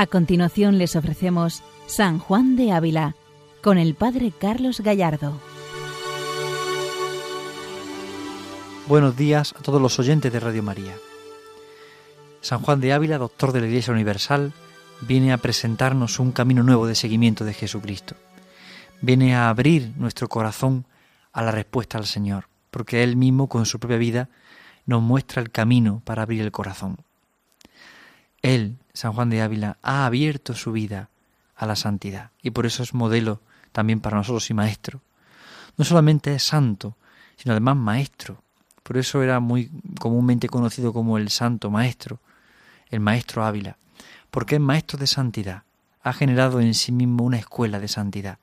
A continuación les ofrecemos San Juan de Ávila con el Padre Carlos Gallardo. Buenos días a todos los oyentes de Radio María. San Juan de Ávila, doctor de la Iglesia Universal, viene a presentarnos un camino nuevo de seguimiento de Jesucristo. Viene a abrir nuestro corazón a la respuesta al Señor, porque Él mismo con su propia vida nos muestra el camino para abrir el corazón. Él, San Juan de Ávila, ha abierto su vida a la santidad y por eso es modelo también para nosotros y maestro. No solamente es santo, sino además maestro. Por eso era muy comúnmente conocido como el santo maestro, el maestro Ávila, porque es maestro de santidad, ha generado en sí mismo una escuela de santidad.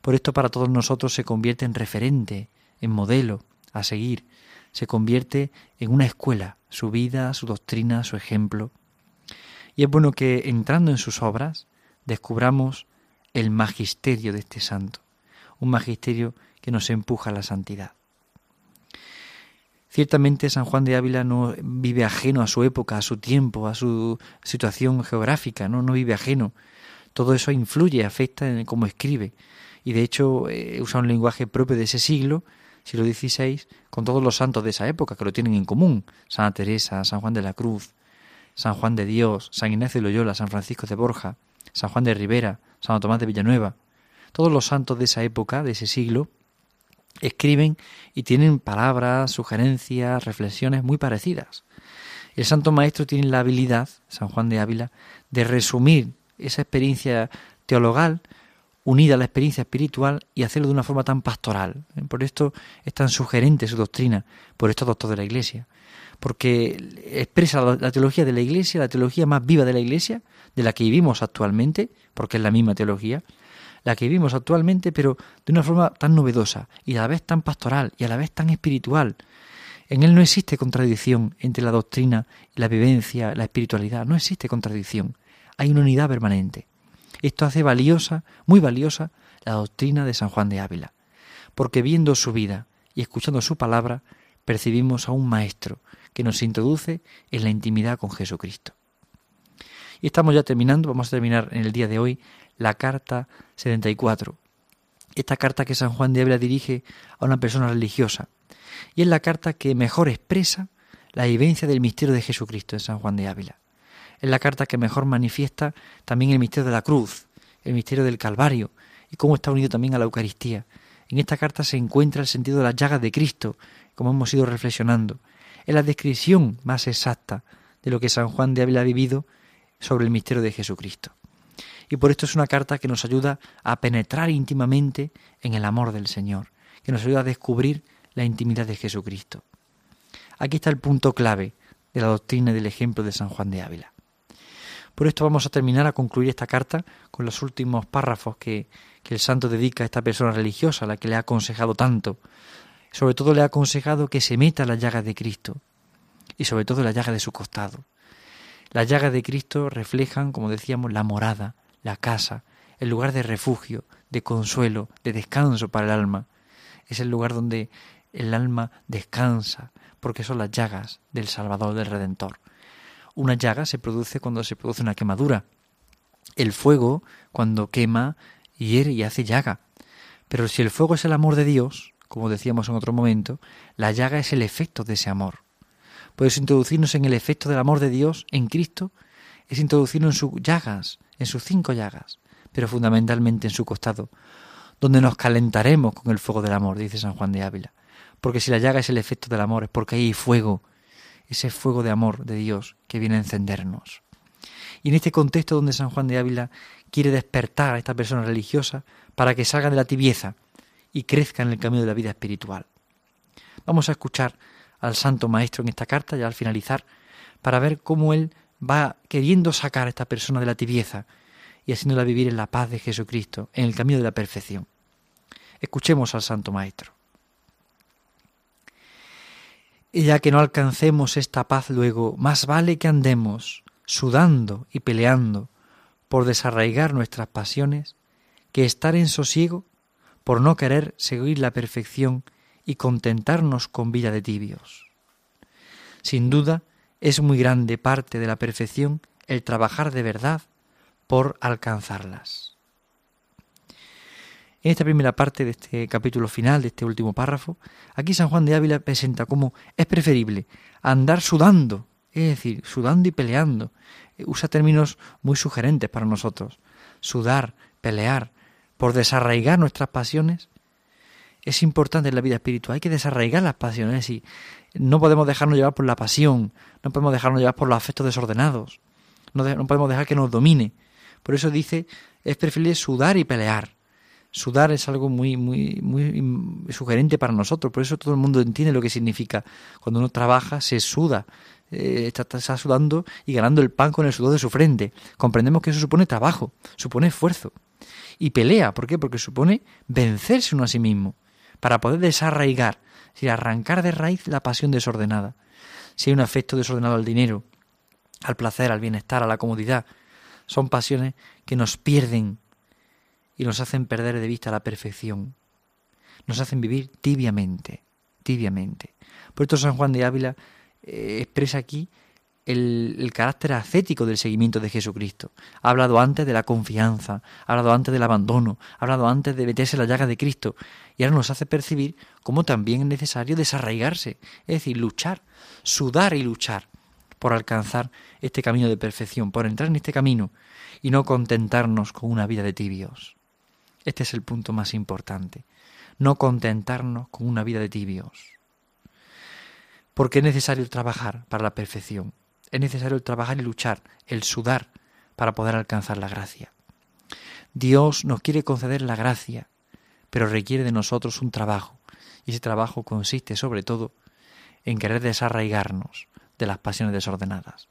Por esto para todos nosotros se convierte en referente, en modelo a seguir, se convierte en una escuela, su vida, su doctrina, su ejemplo. Y es bueno que entrando en sus obras descubramos el magisterio de este santo, un magisterio que nos empuja a la santidad. Ciertamente San Juan de Ávila no vive ajeno a su época, a su tiempo, a su situación geográfica, no, no vive ajeno. Todo eso influye, afecta en cómo escribe. Y de hecho eh, usa un lenguaje propio de ese siglo, siglo XVI, con todos los santos de esa época que lo tienen en común. Santa Teresa, San Juan de la Cruz, San Juan de Dios, San Ignacio de Loyola, San Francisco de Borja, San Juan de Rivera, San Tomás de Villanueva. Todos los santos de esa época, de ese siglo, escriben y tienen palabras, sugerencias, reflexiones muy parecidas. El Santo Maestro tiene la habilidad, San Juan de Ávila, de resumir esa experiencia teologal unida a la experiencia espiritual y hacerlo de una forma tan pastoral. Por esto es tan sugerente su doctrina, por esto doctor de la Iglesia, porque expresa la teología de la Iglesia, la teología más viva de la Iglesia, de la que vivimos actualmente, porque es la misma teología, la que vivimos actualmente, pero de una forma tan novedosa y a la vez tan pastoral y a la vez tan espiritual. En él no existe contradicción entre la doctrina la vivencia, la espiritualidad, no existe contradicción. Hay una unidad permanente. Esto hace valiosa, muy valiosa, la doctrina de San Juan de Ávila, porque viendo su vida y escuchando su palabra, percibimos a un maestro que nos introduce en la intimidad con Jesucristo. Y estamos ya terminando, vamos a terminar en el día de hoy la carta 74. Esta carta que San Juan de Ávila dirige a una persona religiosa. Y es la carta que mejor expresa la vivencia del misterio de Jesucristo en San Juan de Ávila. Es la carta que mejor manifiesta también el misterio de la cruz, el misterio del Calvario y cómo está unido también a la Eucaristía. En esta carta se encuentra el sentido de las llagas de Cristo, como hemos ido reflexionando. Es la descripción más exacta de lo que San Juan de Ávila ha vivido sobre el misterio de Jesucristo y por esto es una carta que nos ayuda a penetrar íntimamente en el amor del Señor, que nos ayuda a descubrir la intimidad de Jesucristo. Aquí está el punto clave de la doctrina y del ejemplo de San Juan de Ávila. Por esto vamos a terminar a concluir esta carta con los últimos párrafos que, que el santo dedica a esta persona religiosa, a la que le ha aconsejado tanto. Sobre todo le ha aconsejado que se meta la llaga de Cristo y sobre todo la llaga de su costado. Las llagas de Cristo reflejan, como decíamos, la morada, la casa, el lugar de refugio, de consuelo, de descanso para el alma. Es el lugar donde el alma descansa, porque son las llagas del Salvador, del Redentor. Una llaga se produce cuando se produce una quemadura. El fuego, cuando quema, hiere y hace llaga. Pero si el fuego es el amor de Dios, como decíamos en otro momento, la llaga es el efecto de ese amor. Puedes introducirnos en el efecto del amor de Dios en Cristo, es introducirnos en sus llagas, en sus cinco llagas, pero fundamentalmente en su costado, donde nos calentaremos con el fuego del amor, dice San Juan de Ávila. Porque si la llaga es el efecto del amor, es porque hay fuego, ese fuego de amor de Dios que viene a encendernos. Y en este contexto donde San Juan de Ávila quiere despertar a esta persona religiosa para que salga de la tibieza y crezca en el camino de la vida espiritual. Vamos a escuchar al Santo Maestro en esta carta, ya al finalizar, para ver cómo él va queriendo sacar a esta persona de la tibieza y haciéndola vivir en la paz de Jesucristo, en el camino de la perfección. Escuchemos al Santo Maestro. Y ya que no alcancemos esta paz luego, más vale que andemos sudando y peleando por desarraigar nuestras pasiones, que estar en sosiego por no querer seguir la perfección y contentarnos con vida de tibios. Sin duda, es muy grande parte de la perfección el trabajar de verdad por alcanzarlas. En esta primera parte de este capítulo final, de este último párrafo, aquí San Juan de Ávila presenta cómo es preferible andar sudando, es decir, sudando y peleando. Usa términos muy sugerentes para nosotros. Sudar, pelear, por desarraigar nuestras pasiones. Es importante en la vida espiritual, hay que desarraigar las pasiones y no podemos dejarnos llevar por la pasión, no podemos dejarnos llevar por los afectos desordenados, no, no podemos dejar que nos domine. Por eso dice, es preferible sudar y pelear. Sudar es algo muy, muy, muy sugerente para nosotros, por eso todo el mundo entiende lo que significa. Cuando uno trabaja, se suda, eh, está, está, sudando y ganando el pan con el sudor de su frente. Comprendemos que eso supone trabajo, supone esfuerzo. Y pelea, ¿por qué? Porque supone vencerse uno a sí mismo, para poder desarraigar, es decir, arrancar de raíz la pasión desordenada. Si hay un afecto desordenado al dinero, al placer, al bienestar, a la comodidad, son pasiones que nos pierden y nos hacen perder de vista la perfección. Nos hacen vivir tibiamente, tibiamente. Por esto San Juan de Ávila eh, expresa aquí el, carácter ascético del seguimiento de Jesucristo. Ha hablado antes de la confianza, ha hablado antes del abandono, ha hablado antes de meterse en la llaga de Cristo y ahora nos hace percibir cómo también es necesario desarraigarse, es decir, luchar, sudar y luchar por alcanzar este camino de perfección, por entrar en este camino y no contentarnos con una vida de tibios. Este es el punto más importante. No contentarnos con una vida de tibios. Porque es necesario trabajar para la perfección. Es necesario trabajar y luchar, el sudar, para poder alcanzar la gracia. Dios nos quiere conceder la gracia, pero requiere de nosotros un trabajo. Y ese trabajo consiste sobre todo en querer desarraigarnos de las pasiones desordenadas,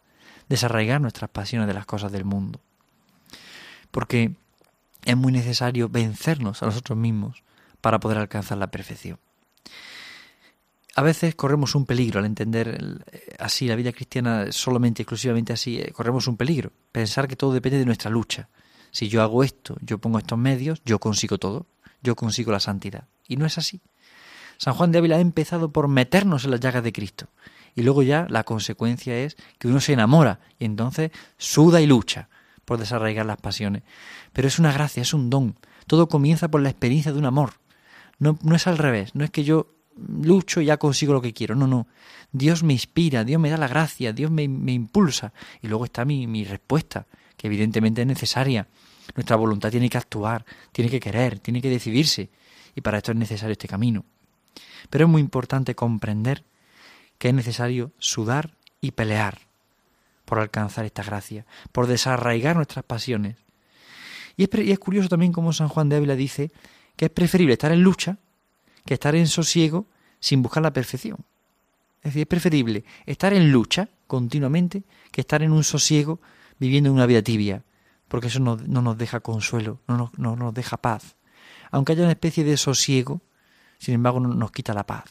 desarraigar nuestras pasiones de las cosas del mundo. Porque es muy necesario vencernos a nosotros mismos para poder alcanzar la perfección. A veces corremos un peligro al entender eh, así la vida cristiana solamente, exclusivamente así, eh, corremos un peligro, pensar que todo depende de nuestra lucha. Si yo hago esto, yo pongo estos medios, yo consigo todo, yo consigo la santidad. Y no es así. San Juan de Ávila ha empezado por meternos en las llagas de Cristo. Y luego ya la consecuencia es que uno se enamora y entonces suda y lucha por desarraigar las pasiones. Pero es una gracia, es un don. Todo comienza por la experiencia de un amor. No, no es al revés, no es que yo lucho y ya consigo lo que quiero. No, no. Dios me inspira, Dios me da la gracia, Dios me, me impulsa. Y luego está mi, mi respuesta, que evidentemente es necesaria. Nuestra voluntad tiene que actuar, tiene que querer, tiene que decidirse. Y para esto es necesario este camino. Pero es muy importante comprender que es necesario sudar y pelear por alcanzar esta gracia, por desarraigar nuestras pasiones. Y es, curioso también como San Juan de Ávila dice que es preferible estar en lucha que estar en sosiego sin buscar la perfección. Es decir, es preferible estar en lucha continuamente que estar en un sosiego viviendo una vida tibia, porque eso no, nos deja consuelo, no nos, no nos deja paz. Aunque haya una especie de sosiego, sin embargo nos quita la paz.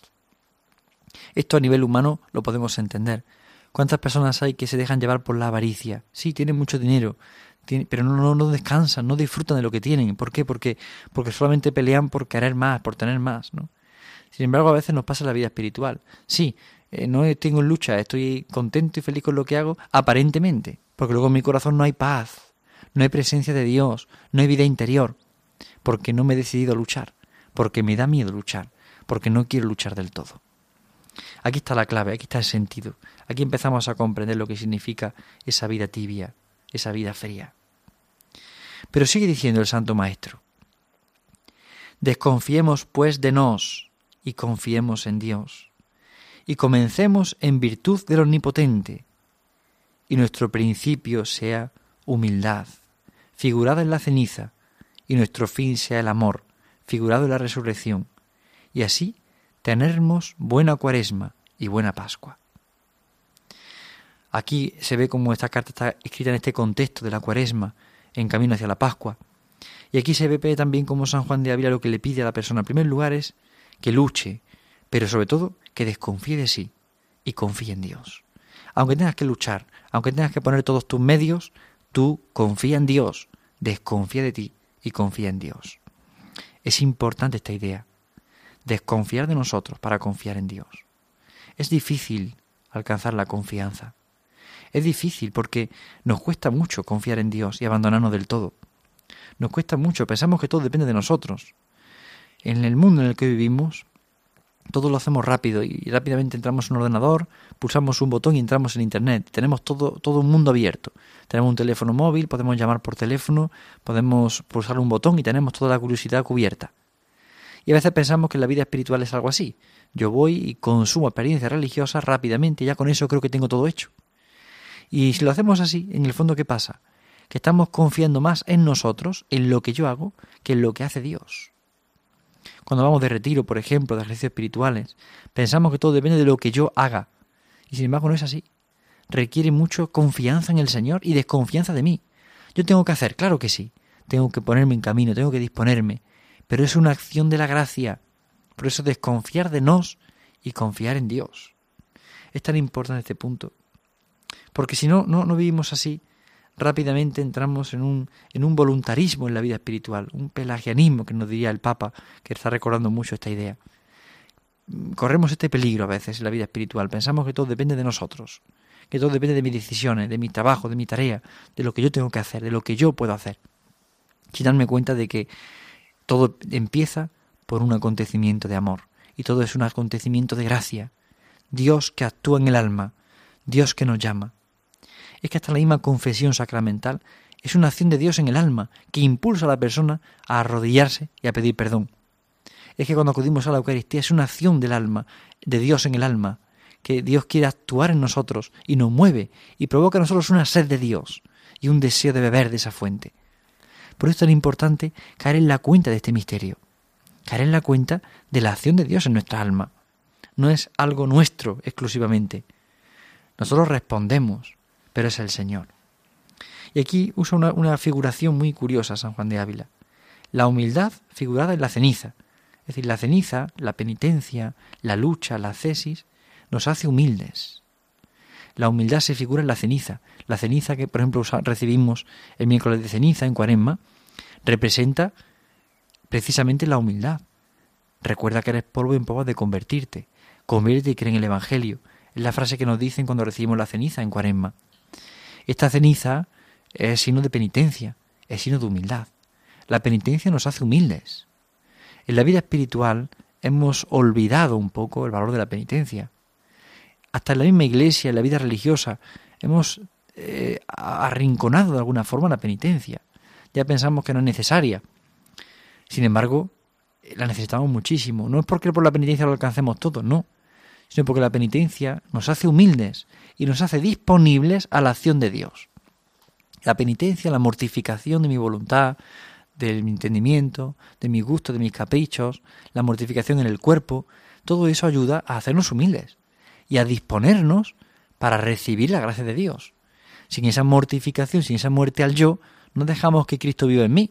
Esto a nivel humano lo podemos entender, ¿Cuántas personas hay que se dejan llevar por la avaricia? Sí, tienen mucho dinero, pero no, descansan, no disfrutan de lo que tienen. ¿Por qué? Porque, porque solamente pelean por querer más, por tener más, ¿no? Sin embargo, a veces nos pasa la vida espiritual. Sí, eh, no tengo lucha, estoy contento y feliz con lo que hago, aparentemente, porque luego en mi corazón no hay paz, no hay presencia de Dios, no hay vida interior, porque no me he decidido a luchar, porque me da miedo luchar, porque no quiero luchar del todo. Aquí está la clave, aquí está el sentido. Aquí empezamos a comprender lo que significa esa vida tibia, esa vida fría. Pero sigue diciendo el Santo Maestro, desconfiemos pues de nos y confiemos en Dios, y comencemos en virtud del Omnipotente, y nuestro principio sea humildad, figurada en la ceniza, y nuestro fin sea el amor, figurado en la resurrección, y así tenermos buena cuaresma y buena Pascua. Aquí se ve como esta carta está escrita en este contexto de la cuaresma, en camino hacia la Pascua. Y aquí se ve también como San Juan de Ávila lo que le pide a la persona, en primer lugar, es que luche, pero sobre todo que desconfíe de sí y confíe en Dios. Aunque tengas que luchar, aunque tengas que poner todos tus medios, tú confía en Dios, desconfía de ti y confía en Dios. Es importante esta idea, desconfiar de nosotros para confiar en Dios. Es difícil alcanzar la confianza. Es difícil porque nos cuesta mucho confiar en Dios y abandonarnos del todo. Nos cuesta mucho, pensamos que todo depende de nosotros. En el mundo en el que vivimos, todo lo hacemos rápido y rápidamente entramos en un ordenador, pulsamos un botón y entramos en Internet. Tenemos todo, todo un mundo abierto. Tenemos un teléfono móvil, podemos llamar por teléfono, podemos pulsar un botón y tenemos toda la curiosidad cubierta. Y a veces pensamos que la vida espiritual es algo así. Yo voy y consumo experiencias religiosas rápidamente y ya con eso creo que tengo todo hecho. Y si lo hacemos así, en el fondo, ¿qué pasa? Que estamos confiando más en nosotros, en lo que yo hago, que en lo que hace Dios. Cuando vamos de retiro, por ejemplo, de ejercicios espirituales, pensamos que todo depende de lo que yo haga. Y sin embargo no es así. Requiere mucho confianza en el Señor y desconfianza de mí. Yo tengo que hacer, claro que sí. Tengo que ponerme en camino, tengo que disponerme. Pero es una acción de la gracia. Por eso desconfiar de nos y confiar en Dios. Es tan importante este punto. Porque si no, no, no vivimos así, rápidamente entramos en un, en un voluntarismo en la vida espiritual, un pelagianismo que nos diría el Papa, que está recordando mucho esta idea. Corremos este peligro a veces en la vida espiritual, pensamos que todo depende de nosotros, que todo depende de mis decisiones, de mi trabajo, de mi tarea, de lo que yo tengo que hacer, de lo que yo puedo hacer, sin darme cuenta de que todo empieza por un acontecimiento de amor. Y todo es un acontecimiento de gracia. Dios que actúa en el alma, Dios que nos llama, es que hasta la misma confesión sacramental es una acción de Dios en el alma que impulsa a la persona a arrodillarse y a pedir perdón. Es que cuando acudimos a la Eucaristía es una acción del alma, de Dios en el alma, que Dios quiere actuar en nosotros y nos mueve y provoca a nosotros una sed de Dios y un deseo de beber de esa fuente. Por eso es tan importante caer en la cuenta de este misterio, caer en la cuenta de la acción de Dios en nuestra alma. No es algo nuestro exclusivamente. Nosotros respondemos, pero es el Señor. Y aquí usa una, figuración muy curiosa San Juan de Ávila. La humildad figurada en la ceniza. Es decir, la ceniza, la penitencia, la lucha, la cesis, nos hace humildes. La humildad se figura en la ceniza. La ceniza que, por ejemplo, recibimos el miércoles de ceniza en Cuaresma, representa precisamente la humildad. Recuerda que eres polvo en polvo de convertirte. Convierte y cree en el Evangelio. Es la frase que nos dicen cuando recibimos la ceniza en Cuaresma. Esta ceniza es signo de penitencia, es signo de humildad. La penitencia nos hace humildes. En la vida espiritual hemos olvidado un poco el valor de la penitencia. Hasta en la misma iglesia, en la vida religiosa, hemos eh, arrinconado de alguna forma la penitencia. Ya pensamos que no es necesaria. Sin embargo, la necesitamos muchísimo. No es porque por la penitencia lo alcancemos todo, no sino porque la penitencia nos hace humildes y nos hace disponibles a la acción de Dios. La penitencia, la mortificación de mi voluntad, de mi entendimiento, de mi gusto, de mis caprichos, la mortificación en el cuerpo, todo eso ayuda a hacernos humildes y a disponernos para recibir la gracia de Dios. Sin esa mortificación, sin esa muerte al yo, no dejamos que Cristo viva en mí.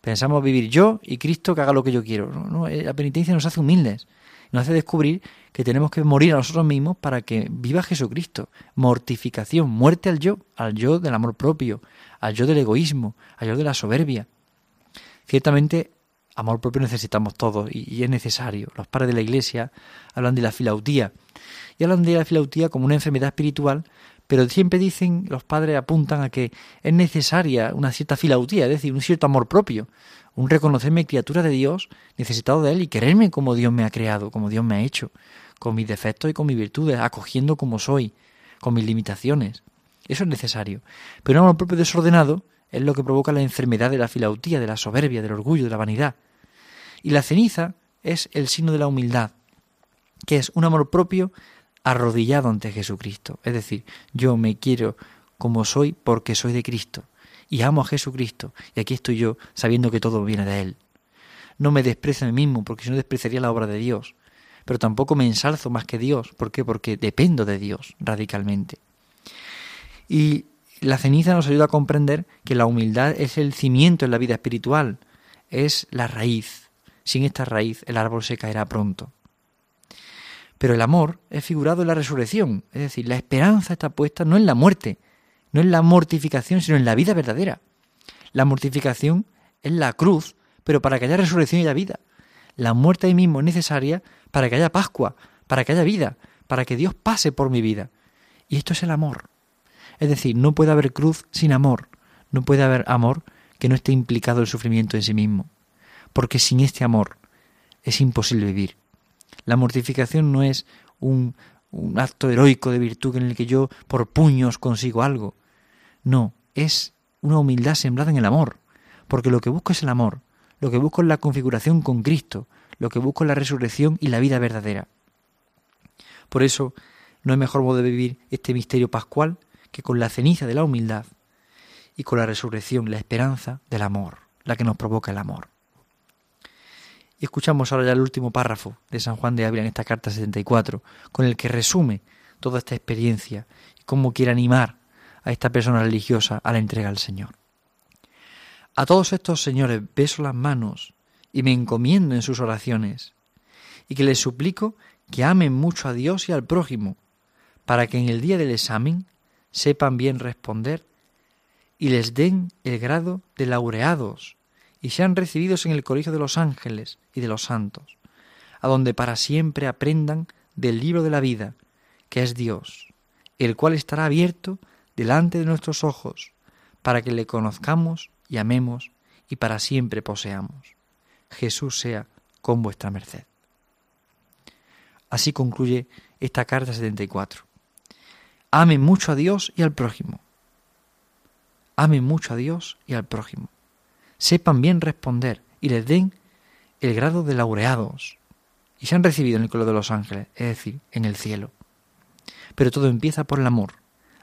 Pensamos vivir yo y Cristo que haga lo que yo quiero. no, la penitencia nos hace humildes nos hace descubrir que tenemos que morir a nosotros mismos para que viva Jesucristo. Mortificación, muerte al yo, al yo del amor propio, al yo del egoísmo, al yo de la soberbia. Ciertamente, amor propio necesitamos todos y, es necesario. Los padres de la Iglesia hablan de la filautía y hablan de la filautía como una enfermedad espiritual, pero siempre dicen, los padres apuntan a que es necesaria una cierta filautía, es decir, un cierto amor propio, un reconocerme criatura de Dios, necesitado de Él y quererme como Dios me ha creado, como Dios me ha hecho, con mis defectos y con mis virtudes, acogiendo como soy, con mis limitaciones. Eso es necesario. Pero un amor propio desordenado es lo que provoca la enfermedad de la filautía, de la soberbia, del orgullo, de la vanidad. Y la ceniza es el signo de la humildad, que es un amor propio arrodillado ante Jesucristo. Es decir, yo me quiero como soy porque soy de Cristo y amo a Jesucristo, y aquí estoy yo sabiendo que todo viene de Él. No me desprecio a mí mismo, porque si no despreciaría la obra de Dios, pero tampoco me ensalzo más que Dios. ¿Por qué? Porque dependo de Dios radicalmente. Y la ceniza nos ayuda a comprender que la humildad es el cimiento en la vida espiritual, es la raíz. Sin esta raíz el árbol se caerá pronto. Pero el amor es figurado en la resurrección, es decir, la esperanza está puesta no en la muerte, no en la mortificación, sino en la vida verdadera. La mortificación es la cruz, pero para que haya resurrección y haya vida. La muerte ahí mismo es necesaria para que haya Pascua, para que haya vida, para que Dios pase por mi vida. Y esto es el amor. Es decir, no puede haber cruz sin amor, no puede haber amor que no esté implicado el sufrimiento en sí mismo, porque sin este amor es imposible vivir. La mortificación no es un, un acto heroico de virtud en el que yo por puños consigo algo. No, es una humildad sembrada en el amor, porque lo que busco es el amor, lo que busco es la configuración con Cristo, lo que busco es la resurrección y la vida verdadera. Por eso, no hay mejor modo de vivir este misterio pascual que con la ceniza de la humildad y con la resurrección, la esperanza del amor, la que nos provoca el amor. Y escuchamos ahora ya el último párrafo de San Juan de Ávila en esta carta 74, con el que resume toda esta experiencia y cómo quiere animar a esta persona religiosa a la entrega al Señor. A todos estos señores beso las manos y me encomiendo en sus oraciones, y que les suplico que amen mucho a Dios y al prójimo, para que en el día del examen sepan bien responder y les den el grado de laureados y sean recibidos en el colegio de los ángeles y de los santos, a donde para siempre aprendan del libro de la vida, que es Dios, el cual estará abierto delante de nuestros ojos, para que le conozcamos y amemos y para siempre poseamos. Jesús sea con vuestra merced. Así concluye esta carta 74. Amen mucho a Dios y al prójimo. Amen mucho a Dios y al prójimo. Sepan bien responder y les den el grado de laureados y se han recibido en el colo de los ángeles, es decir, en el cielo. Pero todo empieza por el amor.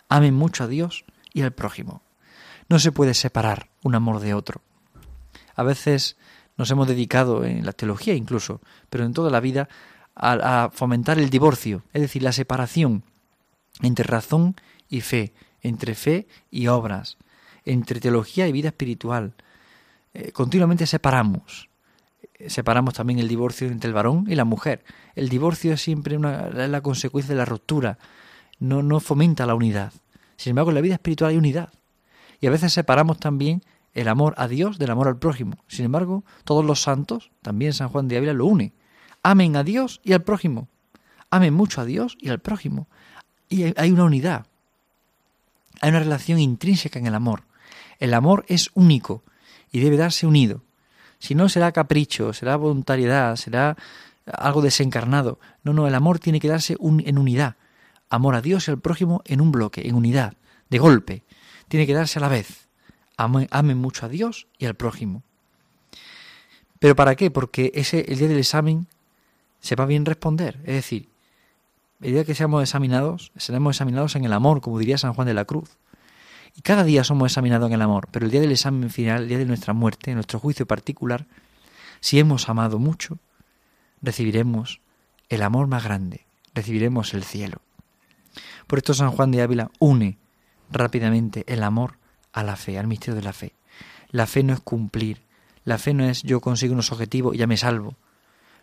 Amen mucho a Dios y al prójimo. No se puede separar un amor de otro. A veces nos hemos dedicado en la teología incluso, pero en toda la vida, a, fomentar el divorcio, es decir, la separación entre razón y fe, entre fe y obras, entre teología y vida espiritual. Eh, continuamente separamos. Separamos también el divorcio entre el varón y la mujer. El divorcio es siempre una, la consecuencia de la ruptura, no, no fomenta la unidad. Sin embargo, en la vida espiritual hay unidad. Y a veces separamos también el amor a Dios del amor al prójimo. Sin embargo, todos los santos, también San Juan de Ávila lo une. Amen a Dios y al prójimo. Amen mucho a Dios y al prójimo. Y hay una unidad. Hay una relación intrínseca en el amor. El amor es único y debe darse unido. Si no, será capricho, será voluntariedad, será algo desencarnado. No, no, el amor tiene que darse en unidad. Amor a Dios y al prójimo en un bloque, en unidad, de golpe. Tiene que darse a la vez amen, mucho a Dios y al prójimo. ¿Pero para qué? Porque ese, el día del examen se va bien responder. Es decir, el día que seamos examinados, seremos examinados en el amor, como diría San Juan de la Cruz. Y cada día somos examinados en el amor, pero el día del examen final, el día de nuestra muerte, nuestro juicio particular, si hemos amado mucho, recibiremos el amor más grande, recibiremos el cielo. Por esto San Juan de Ávila une rápidamente el amor a la fe, al misterio de la fe. La fe no es cumplir, la fe no es yo consigo unos objetivos y ya me salvo.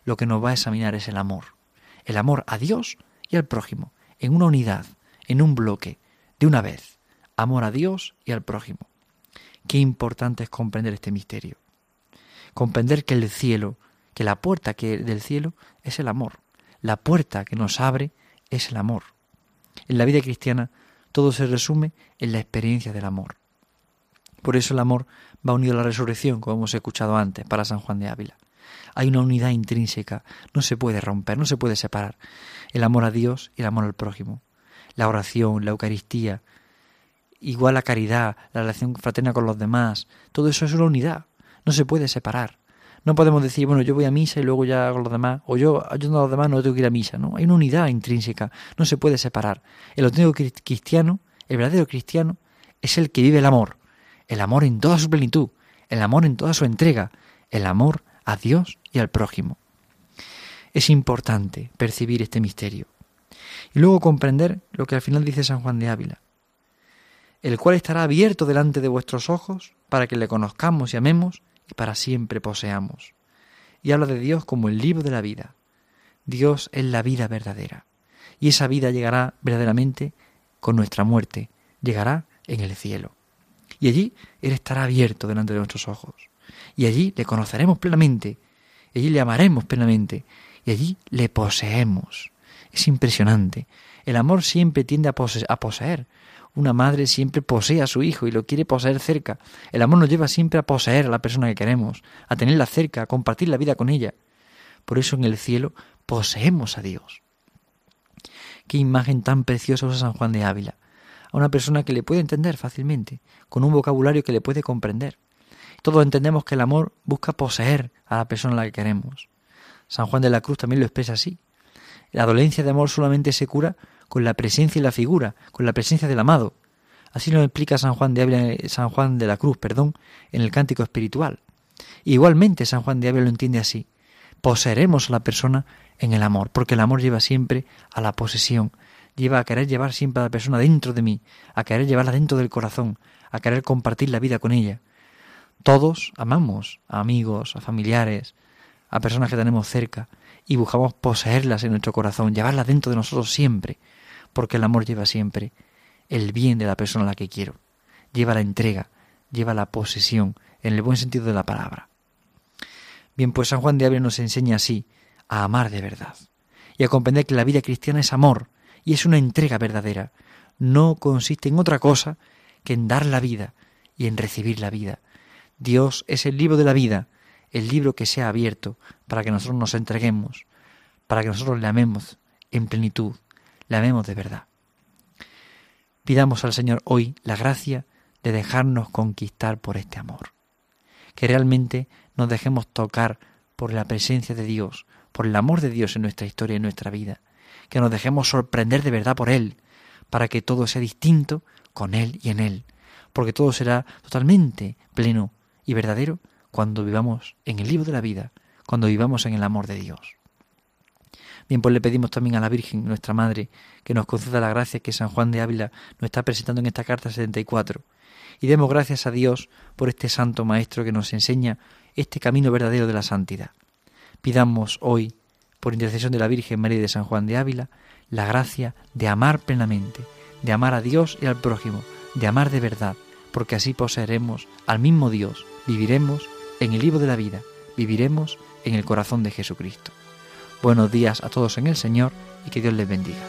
Lo que nos va a examinar es el amor. El amor a Dios y al prójimo, en una unidad, en un bloque, de una vez. Amor a Dios y al prójimo. Qué importante es comprender este misterio. Comprender que el cielo, que la puerta que del cielo es el amor. La puerta que nos abre es el amor. En la vida cristiana todo se resume en la experiencia del amor. Por eso el amor va unido a la resurrección, como hemos escuchado antes, para San Juan de Ávila. Hay una unidad intrínseca, no se puede romper, no se puede separar. El amor a Dios y el amor al prójimo. La oración, la Eucaristía, igual la caridad, la relación fraterna con los demás, todo eso es una unidad, no se puede separar. No podemos decir, bueno, yo voy a misa y luego ya hago los demás, o yo ayudo a los demás, no tengo que ir a misa, no, hay una unidad intrínseca, no se puede separar. El auténtico cristiano, el verdadero cristiano, es el que vive el amor, el amor en toda su plenitud, el amor en toda su entrega, el amor a Dios y al prójimo. Es importante percibir este misterio y luego comprender lo que al final dice San Juan de Ávila, el cual estará abierto delante de vuestros ojos para que le conozcamos y amemos y para siempre poseamos. Y habla de Dios como el libro de la vida. Dios es la vida verdadera. Y esa vida llegará verdaderamente con nuestra muerte, llegará en el cielo. Y allí Él estará abierto delante de nuestros ojos. Y allí le conoceremos plenamente. Y allí le amaremos plenamente. Y allí le poseemos. Es impresionante. El amor siempre tiende a, poseer. Una madre siempre posee a su hijo y lo quiere poseer cerca. El amor nos lleva siempre a poseer a la persona que queremos, a tenerla cerca, a compartir la vida con ella. Por eso en el cielo poseemos a Dios. Qué imagen tan preciosa usa San Juan de Ávila. Una persona que le puede entender fácilmente, con un vocabulario que le puede comprender. Todos entendemos que el amor busca poseer a la persona a la que queremos. San Juan de la Cruz también lo expresa así. La dolencia de amor solamente se cura con la presencia y la figura, con la presencia del amado. Así lo explica San Juan de San Juan de la Cruz, perdón, en el cántico espiritual. igualmente San Juan de Ávila lo entiende así. Poseeremos a la persona en el amor, porque el amor lleva siempre a la posesión, lleva a querer llevar siempre a la persona dentro de mí, a querer llevarla dentro del corazón, a querer compartir la vida con ella. Todos amamos a amigos, a familiares, a personas que tenemos cerca y buscamos poseerlas en nuestro corazón, llevarlas dentro de nosotros siempre, porque el amor lleva siempre el bien de la persona a la que quiero, lleva la entrega, lleva la posesión, en el buen sentido de la palabra. Bien, pues San Juan de Ávila nos enseña así a amar de verdad y a comprender que la vida cristiana es amor y es una entrega verdadera. No consiste en otra cosa que en dar la vida y en recibir la vida. Dios es el libro de la vida, el libro que se ha abierto para que nosotros nos entreguemos, para que nosotros le amemos en plenitud, le amemos de verdad. Pidamos al Señor hoy la gracia de dejarnos conquistar por este amor, que realmente nos dejemos tocar por la presencia de Dios, por el amor de Dios en nuestra historia y en nuestra vida, que nos dejemos sorprender de verdad por Él, para que todo sea distinto con Él y en Él, porque todo será totalmente pleno y verdadero cuando vivamos en el libro de la vida, cuando vivamos en el amor de Dios. Bien, pues le pedimos también a la Virgen, nuestra Madre, que nos conceda la gracia que San Juan de Ávila nos está presentando en esta carta 74. Y demos gracias a Dios por este Santo Maestro que nos enseña este camino verdadero de la santidad. Pidamos hoy, por intercesión de la Virgen María de San Juan de Ávila, la gracia de amar plenamente, de amar a Dios y al prójimo, de amar de verdad, porque así poseeremos al mismo Dios, viviremos en el libro de la vida, viviremos en el corazón de Jesucristo. Buenos días a todos en el Señor y que Dios les bendiga.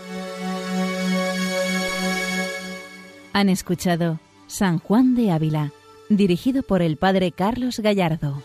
Han escuchado San Juan de Ávila, dirigido por el Padre Carlos Gallardo.